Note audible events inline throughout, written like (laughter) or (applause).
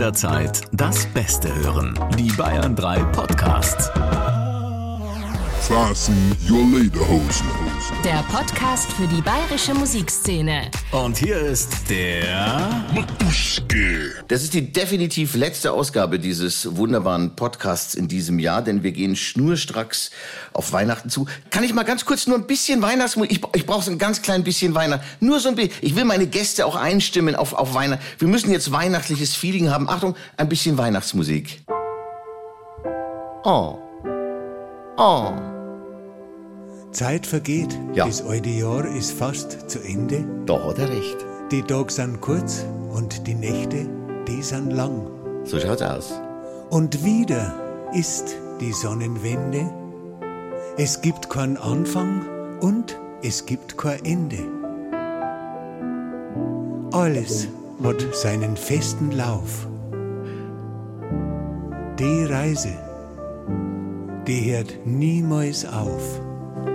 jederzeit das Beste hören. Die Bayern 3 Podcasts. Fasten your Lederhosen. Der Podcast für die bayerische Musikszene. Und hier ist der Matuschke. Das ist die definitiv letzte Ausgabe dieses wunderbaren Podcasts in diesem Jahr, denn wir gehen schnurstracks auf Weihnachten zu. Kann ich mal ganz kurz nur ein bisschen Weihnachtsmusik? Ich, ich brauche so ein ganz klein bisschen Weihnachten. Nur so ein bisschen. Ich will meine Gäste auch einstimmen auf, auf Weihnachten. Wir müssen jetzt weihnachtliches Feeling haben. Achtung, ein bisschen Weihnachtsmusik. Oh. Oh. Zeit vergeht, Ja. das alte Jahr ist fast zu Ende. Da hat er recht. Die Tage sind kurz und die Nächte, die sind lang. So schaut's aus. Und wieder ist die Sonnenwende. Es gibt keinen Anfang und es gibt kein Ende. Alles hat seinen festen Lauf. Die Reise, die hört niemals auf.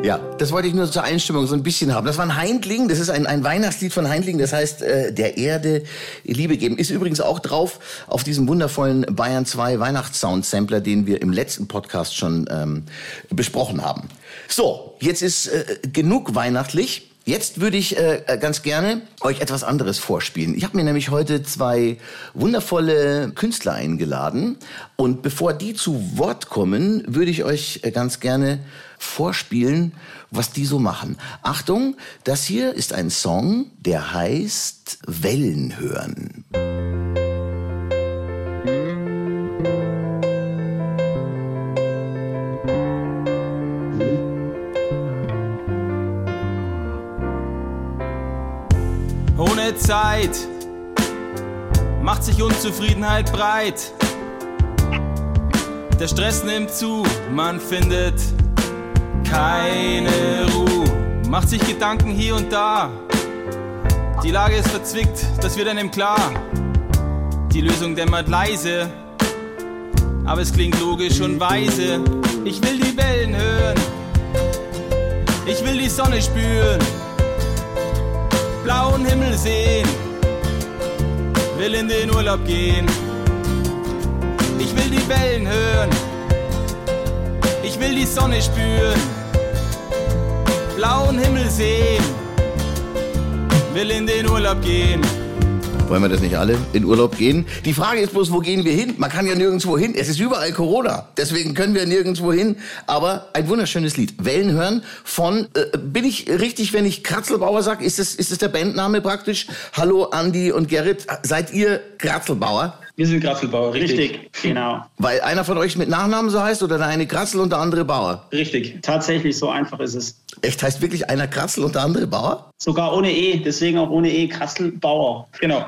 Ja, das wollte ich nur zur Einstimmung so ein bisschen haben. Das war ein Heindling, das ist ein, ein Weihnachtslied von Heindling, das heißt äh, der Erde Liebe geben. Ist übrigens auch drauf auf diesem wundervollen Bayern 2 Weihnachtssound-Sampler, den wir im letzten Podcast schon ähm, besprochen haben. So, jetzt ist äh, genug weihnachtlich. Jetzt würde ich äh, ganz gerne euch etwas anderes vorspielen. Ich habe mir nämlich heute zwei wundervolle Künstler eingeladen und bevor die zu Wort kommen, würde ich euch äh, ganz gerne vorspielen, was die so machen. Achtung, das hier ist ein Song, der heißt Wellen hören. Zeit macht sich Unzufriedenheit breit. Der Stress nimmt zu, man findet keine Ruhe. Macht sich Gedanken hier und da. Die Lage ist verzwickt, das wird einem klar. Die Lösung dämmert leise, aber es klingt logisch und weise. Ich will die Wellen hören, ich will die Sonne spüren blauen Himmel sehen, will in den Urlaub gehen. Ich will die Wellen hören, ich will die Sonne spüren, blauen Himmel sehen, will in den Urlaub gehen. Wollen wir das nicht alle in Urlaub gehen? Die Frage ist bloß, wo gehen wir hin? Man kann ja nirgendwo hin. Es ist überall Corona. Deswegen können wir nirgendwo hin. Aber ein wunderschönes Lied. Wellen hören von, äh, bin ich richtig, wenn ich Kratzelbauer sage? Ist das, ist das der Bandname praktisch? Hallo Andi und Gerrit. Seid ihr Kratzelbauer? Wir sind Grasselbauer, richtig. Richtig, genau. Weil einer von euch mit Nachnamen so heißt oder der eine Kratzel und der andere Bauer? Richtig. Tatsächlich, so einfach ist es. Echt heißt wirklich einer Kratzel und der andere Bauer? Sogar ohne E, deswegen auch ohne E, Kastelbauer. Genau.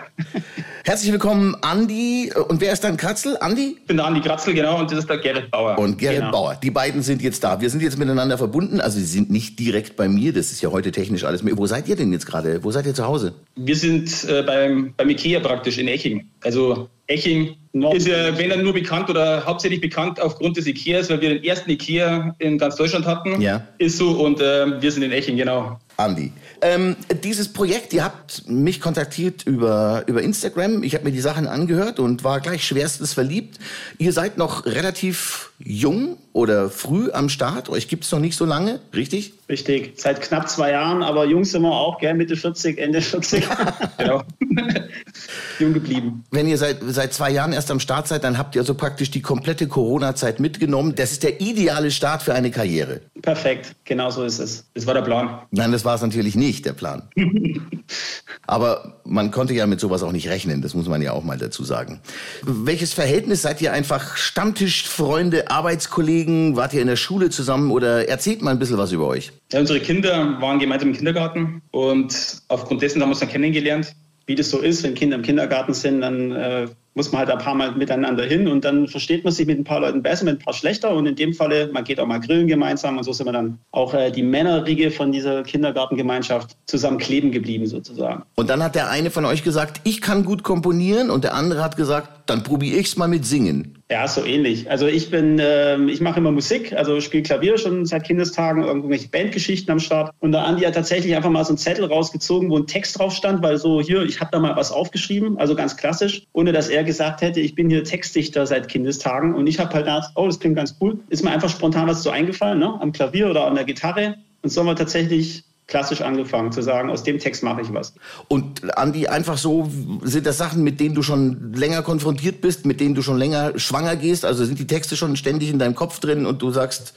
Herzlich willkommen, Andi. Und wer ist dann Kratzel? Andi? Ich bin der Andi Kratzel, genau, und das ist der Gerrit Bauer. Und Gerrit Genau. Bauer. Die beiden sind jetzt da. Wir sind jetzt miteinander verbunden. Also sie sind nicht direkt bei mir. Das ist ja heute technisch alles. mehr. Wo seid ihr denn jetzt gerade? Wo seid ihr zu Hause? Wir sind äh, beim, beim Ikea praktisch in Eching. Also Eching ist ja, wenn dann nur bekannt oder hauptsächlich bekannt aufgrund des Ikeas, weil wir den ersten Ikea in ganz Deutschland hatten. Ja. Ist so und äh, wir sind in Eching, genau. Andi. Ähm, dieses Projekt, ihr habt mich kontaktiert über, über Instagram. Ich habe mir die Sachen angehört und war gleich schwerstens verliebt. Ihr seid noch relativ jung oder früh am Start. Euch gibt's noch nicht so lange, richtig? Richtig, seit knapp zwei Jahren, aber Jungs sind wir auch, gell, Mitte 40, Ende 40. (laughs) genau. (laughs) Jung geblieben. Wenn ihr seit, seit zwei Jahren erst am Start seid, dann habt ihr also praktisch die komplette Corona-Zeit mitgenommen. Das ist der ideale Start für eine Karriere. Perfekt, genau so ist es. Das war der Plan. Nein, das war es natürlich nicht, der Plan. (laughs) Aber man konnte ja mit sowas auch nicht rechnen, das muss man ja auch mal dazu sagen. Welches Verhältnis seid ihr einfach Stammtischfreunde, Arbeitskollegen? Wart ihr in der Schule zusammen oder erzählt mal ein bisschen was über euch? Ja, unsere Kinder waren gemeinsam im Kindergarten und aufgrund dessen haben wir uns dann kennengelernt. Wie das so ist, wenn Kinder im Kindergarten sind, dann äh, muss man halt ein paar Mal miteinander hin und dann versteht man sich mit ein paar Leuten besser, mit ein paar schlechter und in dem Falle, man geht auch mal grillen gemeinsam und so sind wir dann auch äh, die Männerriege von dieser Kindergartengemeinschaft zusammen kleben geblieben sozusagen. Und dann hat der eine von euch gesagt, ich kann gut komponieren und der andere hat gesagt, dann probiere ich's mal mit Singen. Ja, so ähnlich. Also ich bin, ähm, ich mache immer Musik, also spiele Klavier schon seit Kindestagen, irgendwelche Bandgeschichten am Start. Und der Andi hat tatsächlich einfach mal so einen Zettel rausgezogen, wo ein Text drauf stand, weil so hier, ich habe da mal was aufgeschrieben, also ganz klassisch, ohne dass er gesagt hätte, ich bin hier Textdichter seit Kindestagen und ich habe halt gedacht, oh, das klingt ganz cool. Ist mir einfach spontan was so eingefallen, ne? am Klavier oder an der Gitarre. Und so haben wir tatsächlich klassisch angefangen zu sagen, aus dem Text mache ich was. Und Andi, einfach so, sind das Sachen, mit denen du schon länger konfrontiert bist, mit denen du schon länger schwanger gehst? Also sind die Texte schon ständig in deinem Kopf drin und du sagst,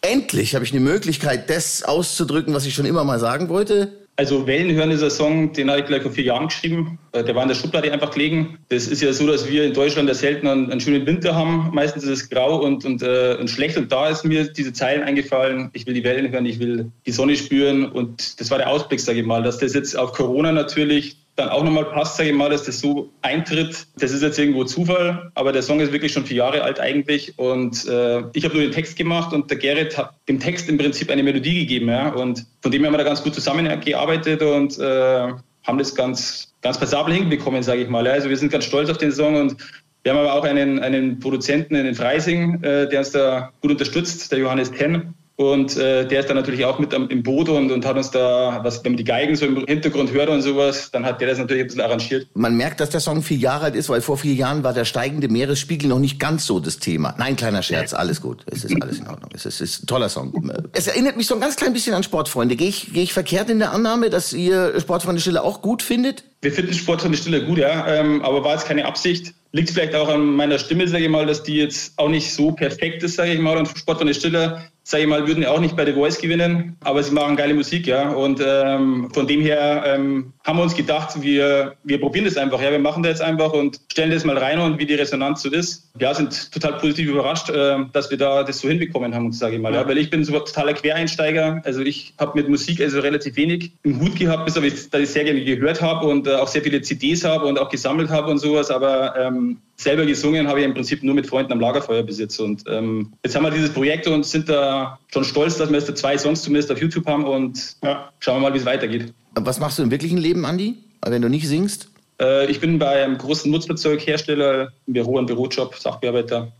endlich habe ich eine Möglichkeit, das auszudrücken, was ich schon immer mal sagen wollte? Also Wellenhören ist ein Song, den habe ich gleich vor vier Jahren geschrieben. Äh, der war in der Schublade einfach gelegen. Das ist ja so, dass wir in Deutschland ja selten einen, einen schönen Winter haben. Meistens ist es grau und, und, äh, und schlecht. Und da ist mir diese Zeilen eingefallen. Ich will die Wellen hören, ich will die Sonne spüren. Und das war der Ausblick, sage ich mal. Dass das jetzt auf Corona natürlich dann auch nochmal passt, sage ich mal, dass das so eintritt. Das ist jetzt irgendwo Zufall, aber der Song ist wirklich schon vier Jahre alt eigentlich und äh, ich habe nur den Text gemacht und der Gerrit hat dem Text im Prinzip eine Melodie gegeben, ja, und von dem haben wir da ganz gut zusammengearbeitet und äh, haben das ganz, ganz passabel hinbekommen, sage ich mal. Ja. Also wir sind ganz stolz auf den Song und wir haben aber auch einen, einen Produzenten in Freising, äh, der uns da gut unterstützt, der Johannes Ten. Und äh, der ist dann natürlich auch mit am, im Boot und, und hat uns da, was, wenn man die Geigen so im Hintergrund hört und sowas, dann hat der das natürlich ein bisschen arrangiert. Man merkt, dass der Song vier Jahre alt ist, weil vor vier Jahren war der steigende Meeresspiegel noch nicht ganz so das Thema. Nein, kleiner Scherz, alles gut. Es ist alles in Ordnung. Es ist, ist ein toller Song. Es erinnert mich so ein ganz klein bisschen an Sportfreunde. Gehe ich, geh ich verkehrt in der Annahme, dass ihr Sportfreunde Stille auch gut findet? Wir finden Sportfreunde Stille gut, ja, ähm, aber war jetzt keine Absicht. Liegt vielleicht auch an meiner Stimme, sage ich mal, dass die jetzt auch nicht so perfekt ist, sage ich mal. Und Sportfreunde Stille sage ich mal, würden ja auch nicht bei The Voice gewinnen, aber sie machen geile Musik, ja. Und ähm, von dem her ähm, haben wir uns gedacht, wir, wir probieren das einfach, ja. Wir machen das jetzt einfach und stellen das mal rein und wie die Resonanz so ist. Ja, sind total positiv überrascht, äh, dass wir da das so hinbekommen haben, sage ich mal. Ja. Weil ich bin so totaler Quereinsteiger. Also ich habe mit Musik also relativ wenig im Hut gehabt, bis ich, dass ich sehr gerne gehört habe und äh, auch sehr viele CDs habe und auch gesammelt habe und sowas. Aber ähm, selber gesungen habe ich im Prinzip nur mit Freunden am Lagerfeuer bis Und ähm, jetzt haben wir dieses Projekt und sind da schon stolz, dass wir jetzt zwei Songs zumindest auf YouTube haben und ja, schauen wir mal, wie es weitergeht. Was machst du im wirklichen Leben, Andi, wenn du nicht singst? Äh, ich bin bei einem großen Nutzfahrzeughersteller im Büro, ein Bürojob, Sachbearbeiter.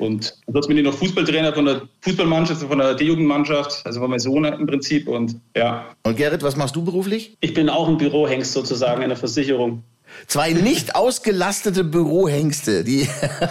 Und ansonsten bin ich noch Fußballtrainer von der Fußballmannschaft, von der D-Jugendmannschaft, also von meinem Sohn im Prinzip. Und ja. Und Gerrit, was machst du beruflich? Ich bin auch ein Bürohengst sozusagen in der Versicherung. Zwei nicht ausgelastete Bürohengste, die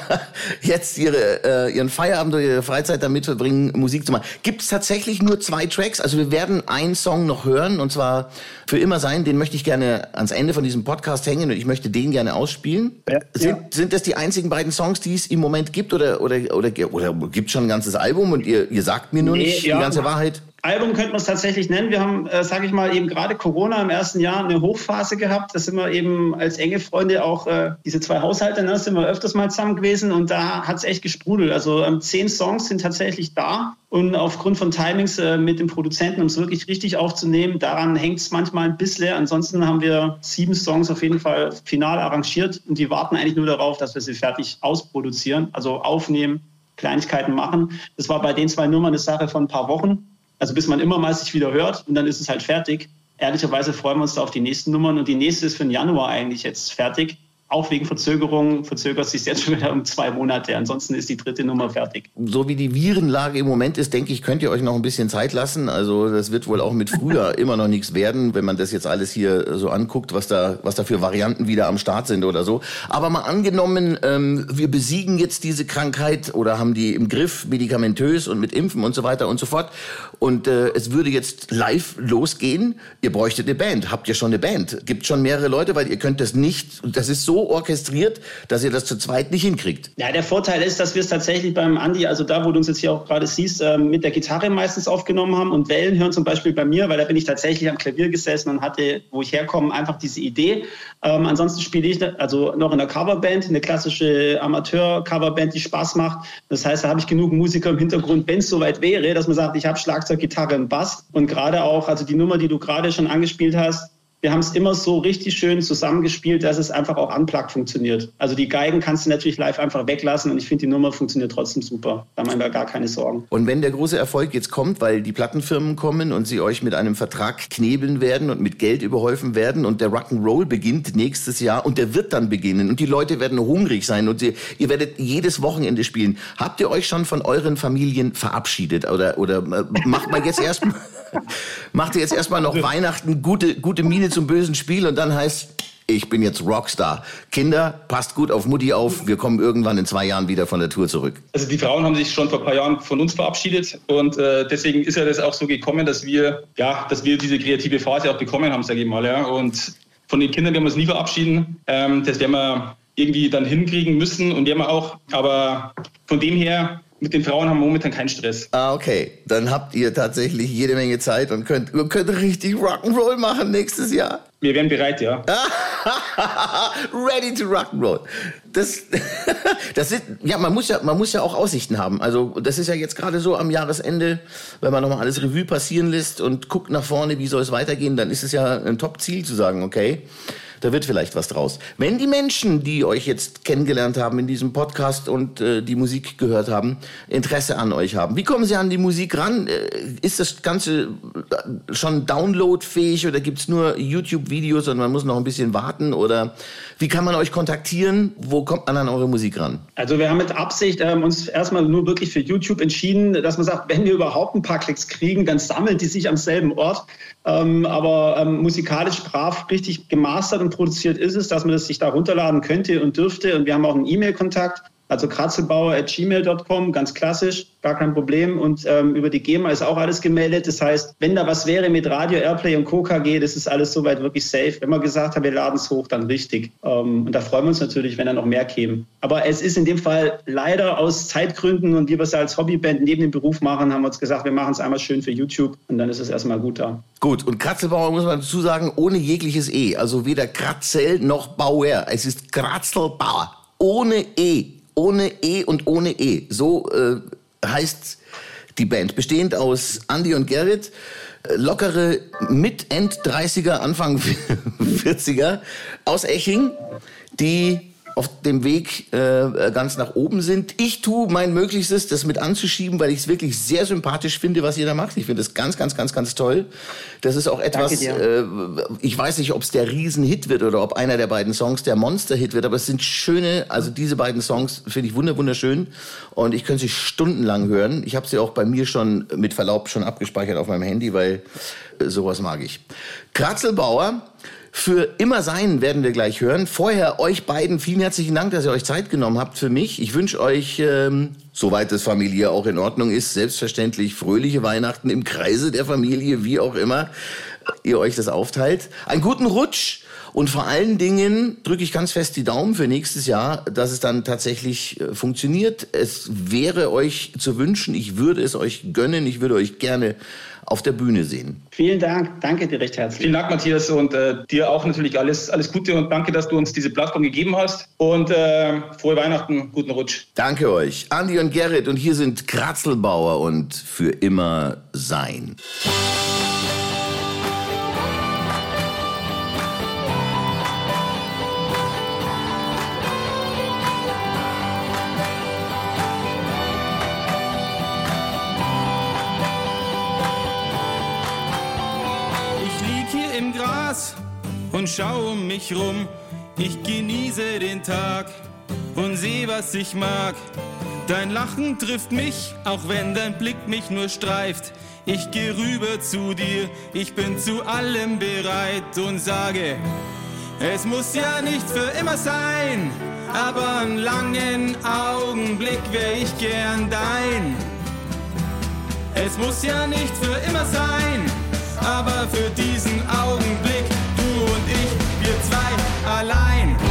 (laughs) jetzt ihre, äh, ihren Feierabend oder ihre Freizeit damit verbringen, Musik zu machen. Gibt es tatsächlich nur zwei Tracks? Also wir werden einen Song noch hören und zwar für immer sein. Den möchte ich gerne ans Ende von diesem Podcast hängen und ich möchte den gerne ausspielen. Ja, sind, ja. sind das die einzigen beiden Songs, die es im Moment gibt oder, oder, oder, oder gibt es schon ein ganzes Album und ihr, ihr sagt mir nur nee, nicht ja, die ganze Wahrheit? Album könnte man es tatsächlich nennen. Wir haben, äh, sage ich mal, eben gerade Corona im ersten Jahr eine Hochphase gehabt. Da sind wir eben als enge Freunde auch, äh, diese zwei Haushalte, ne, sind wir öfters mal zusammen gewesen und da hat es echt gesprudelt. Also ähm, zehn Songs sind tatsächlich da und aufgrund von Timings äh, mit dem Produzenten, um es wirklich richtig aufzunehmen, daran hängt es manchmal ein bisschen. Ansonsten haben wir sieben Songs auf jeden Fall final arrangiert und die warten eigentlich nur darauf, dass wir sie fertig ausproduzieren, also aufnehmen, Kleinigkeiten machen. Das war bei den zwei Nummern eine Sache von ein paar Wochen. Also bis man immer mal sich wieder hört und dann ist es halt fertig. Ehrlicherweise freuen wir uns da auf die nächsten Nummern und die nächste ist für den Januar eigentlich jetzt fertig auch wegen Verzögerung verzögert sich jetzt schon wieder um zwei Monate. Ansonsten ist die dritte Nummer fertig. So wie die Virenlage im Moment ist, denke ich, könnt ihr euch noch ein bisschen Zeit lassen. Also das wird wohl auch mit früher (laughs) immer noch nichts werden, wenn man das jetzt alles hier so anguckt, was da, was da für Varianten wieder am Start sind oder so. Aber mal angenommen, ähm, wir besiegen jetzt diese Krankheit oder haben die im Griff, medikamentös und mit Impfen und so weiter und so fort. Und äh, es würde jetzt live losgehen. Ihr bräuchtet eine Band. Habt ihr schon eine Band? Gibt schon mehrere Leute, weil ihr könnt das nicht, das ist so orchestriert, dass ihr das zu zweit nicht hinkriegt. Ja, der Vorteil ist, dass wir es tatsächlich beim Andi, also da, wo du uns jetzt hier auch gerade siehst, ähm, mit der Gitarre meistens aufgenommen haben und Wellen hören zum Beispiel bei mir, weil da bin ich tatsächlich am Klavier gesessen und hatte, wo ich herkomme, einfach diese Idee. Ähm, ansonsten spiele ich also noch in einer Coverband, eine klassische Amateur-Coverband, die Spaß macht. Das heißt, da habe ich genug Musiker im Hintergrund, wenn es soweit wäre, dass man sagt, ich habe Schlagzeug, Gitarre und Bass. Und gerade auch, also die Nummer, die du gerade schon angespielt hast, wir haben es immer so richtig schön zusammengespielt, dass es einfach auch unplugged funktioniert. Also die Geigen kannst du natürlich live einfach weglassen und ich finde, die Nummer funktioniert trotzdem super. Da haben wir gar keine Sorgen. Und wenn der große Erfolg jetzt kommt, weil die Plattenfirmen kommen und sie euch mit einem Vertrag knebeln werden und mit Geld überhäufen werden und der Rock'n'Roll beginnt nächstes Jahr und der wird dann beginnen und die Leute werden hungrig sein und ihr, ihr werdet jedes Wochenende spielen. Habt ihr euch schon von euren Familien verabschiedet oder, oder äh, macht man jetzt erstmal... (laughs) (laughs) Macht ihr jetzt erstmal noch Weihnachten, gute, gute Miene zum bösen Spiel und dann heißt ich bin jetzt Rockstar. Kinder, passt gut auf Mutti auf. Wir kommen irgendwann in zwei Jahren wieder von der Tour zurück. Also die Frauen haben sich schon vor ein paar Jahren von uns verabschiedet und äh, deswegen ist ja das auch so gekommen, dass wir, ja, dass wir diese kreative Phase auch bekommen haben, sage ich mal. Ja. Und von den Kindern werden wir uns nie verabschieden. Ähm, das werden wir irgendwie dann hinkriegen müssen und werden wir auch. Aber von dem her mit den Frauen haben wir momentan keinen Stress. Ah, okay. Dann habt ihr tatsächlich jede Menge Zeit und könnt, könnt richtig Rock'n'Roll machen nächstes Jahr. Wir wären bereit, ja. (laughs) Ready to Rock'n'Roll. Das, (laughs) das sind, ja, man muss ja, man muss ja auch Aussichten haben. Also, das ist ja jetzt gerade so am Jahresende, wenn man nochmal alles Revue passieren lässt und guckt nach vorne, wie soll es weitergehen, dann ist es ja ein Top-Ziel zu sagen, okay, da wird vielleicht was draus. Wenn die Menschen, die euch jetzt kennengelernt haben in diesem Podcast und äh, die Musik gehört haben, Interesse an euch haben, wie kommen sie an die Musik ran? Äh, ist das Ganze äh, schon downloadfähig oder gibt's nur YouTube-Videos und man muss noch ein bisschen warten? Oder wie kann man euch kontaktieren? Wo kommt man an eure Musik ran? Also wir haben mit Absicht ähm, uns erstmal nur wirklich für YouTube entschieden, dass man sagt, wenn wir überhaupt ein paar Klicks kriegen, dann sammeln die sich am selben Ort. Ähm, aber ähm, musikalisch brav, richtig gemastert und produziert ist es, dass man das sich da runterladen könnte und dürfte. Und wir haben auch einen E-Mail-Kontakt. Also kratzelbauer.gmail.com, ganz klassisch, gar kein Problem. Und ähm, über die GEMA ist auch alles gemeldet. Das heißt, wenn da was wäre mit Radio, Airplay und KKG, das ist alles soweit wirklich safe. Wenn wir gesagt haben, wir laden es hoch, dann richtig. Ähm, und da freuen wir uns natürlich, wenn da noch mehr kämen. Aber es ist in dem Fall leider aus Zeitgründen und wie wir es als Hobbyband neben dem Beruf machen, haben wir uns gesagt, wir machen es einmal schön für YouTube und dann ist es erstmal gut da. Gut, und Kratzelbauer muss man dazu sagen, ohne jegliches E. Also weder Kratzel noch Bauer. Es ist Kratzelbauer. Ohne E ohne E und ohne E. So äh, heißt die Band, bestehend aus Andy und Gerrit, äh, lockere mit End 30er, Anfang (laughs) 40er aus Eching, die auf dem Weg äh, ganz nach oben sind. Ich tue mein Möglichstes, das mit anzuschieben, weil ich es wirklich sehr sympathisch finde, was ihr da macht. Ich finde es ganz, ganz, ganz, ganz toll. Das ist auch etwas, äh, ich weiß nicht, ob es der Riesenhit wird oder ob einer der beiden Songs der Monster-Hit wird, aber es sind schöne, also diese beiden Songs finde ich wunderschön und ich könnte sie stundenlang hören. Ich habe sie auch bei mir schon mit Verlaub schon abgespeichert auf meinem Handy, weil äh, sowas mag ich. Kratzelbauer für immer sein werden wir gleich hören. Vorher euch beiden vielen herzlichen Dank, dass ihr euch Zeit genommen habt für mich. Ich wünsche euch, ähm, soweit das Familie auch in Ordnung ist, selbstverständlich fröhliche Weihnachten im Kreise der Familie, wie auch immer ihr euch das aufteilt. Einen guten Rutsch und vor allen Dingen drücke ich ganz fest die Daumen für nächstes Jahr, dass es dann tatsächlich äh, funktioniert. Es wäre euch zu wünschen, ich würde es euch gönnen, ich würde euch gerne auf der Bühne sehen. Vielen Dank, danke dir recht herzlich. Vielen Dank, Matthias, und äh, dir auch natürlich alles, alles Gute und danke, dass du uns diese Plattform gegeben hast. Und äh, frohe Weihnachten, guten Rutsch. Danke euch, Andi und Gerrit, und hier sind Kratzelbauer und für immer sein. Und schau um mich rum. Ich genieße den Tag und seh, was ich mag. Dein Lachen trifft mich, auch wenn dein Blick mich nur streift. Ich geh rüber zu dir, ich bin zu allem bereit und sage, es muss ja nicht für immer sein, aber einen langen Augenblick wär ich gern dein. Es muss ja nicht für immer sein, aber für diesen Augenblick allein.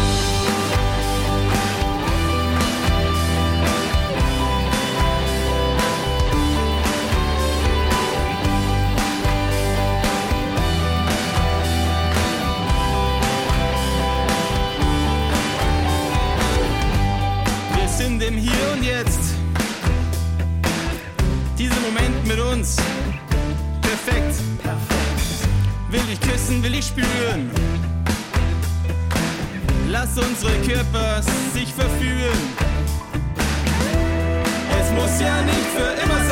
Für immer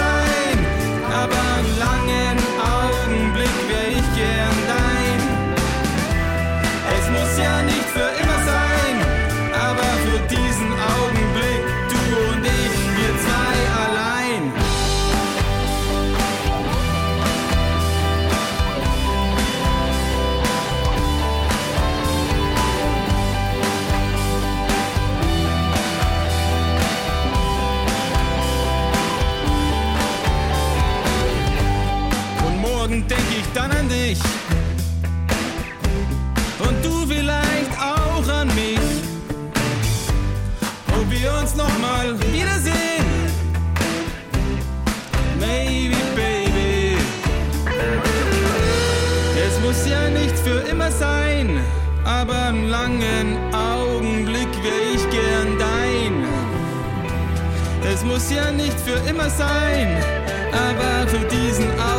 immer sein, aber einen langen Augenblick wär ich gern dein. Es muss ja nicht für immer sein, aber für diesen Augenblick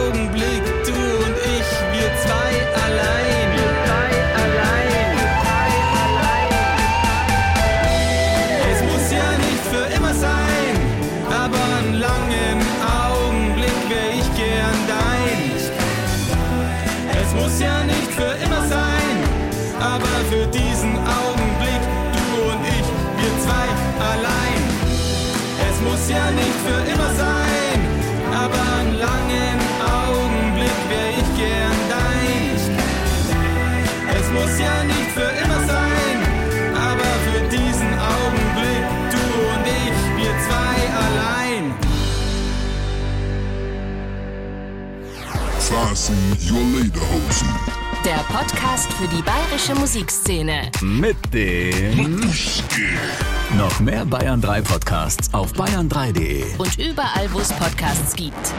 Fasten your lederhosen. Der Podcast für die bayerische Musikszene. Mit dem noch mehr Bayern 3 Podcasts auf bayern3.de. Und überall, wo es Podcasts gibt.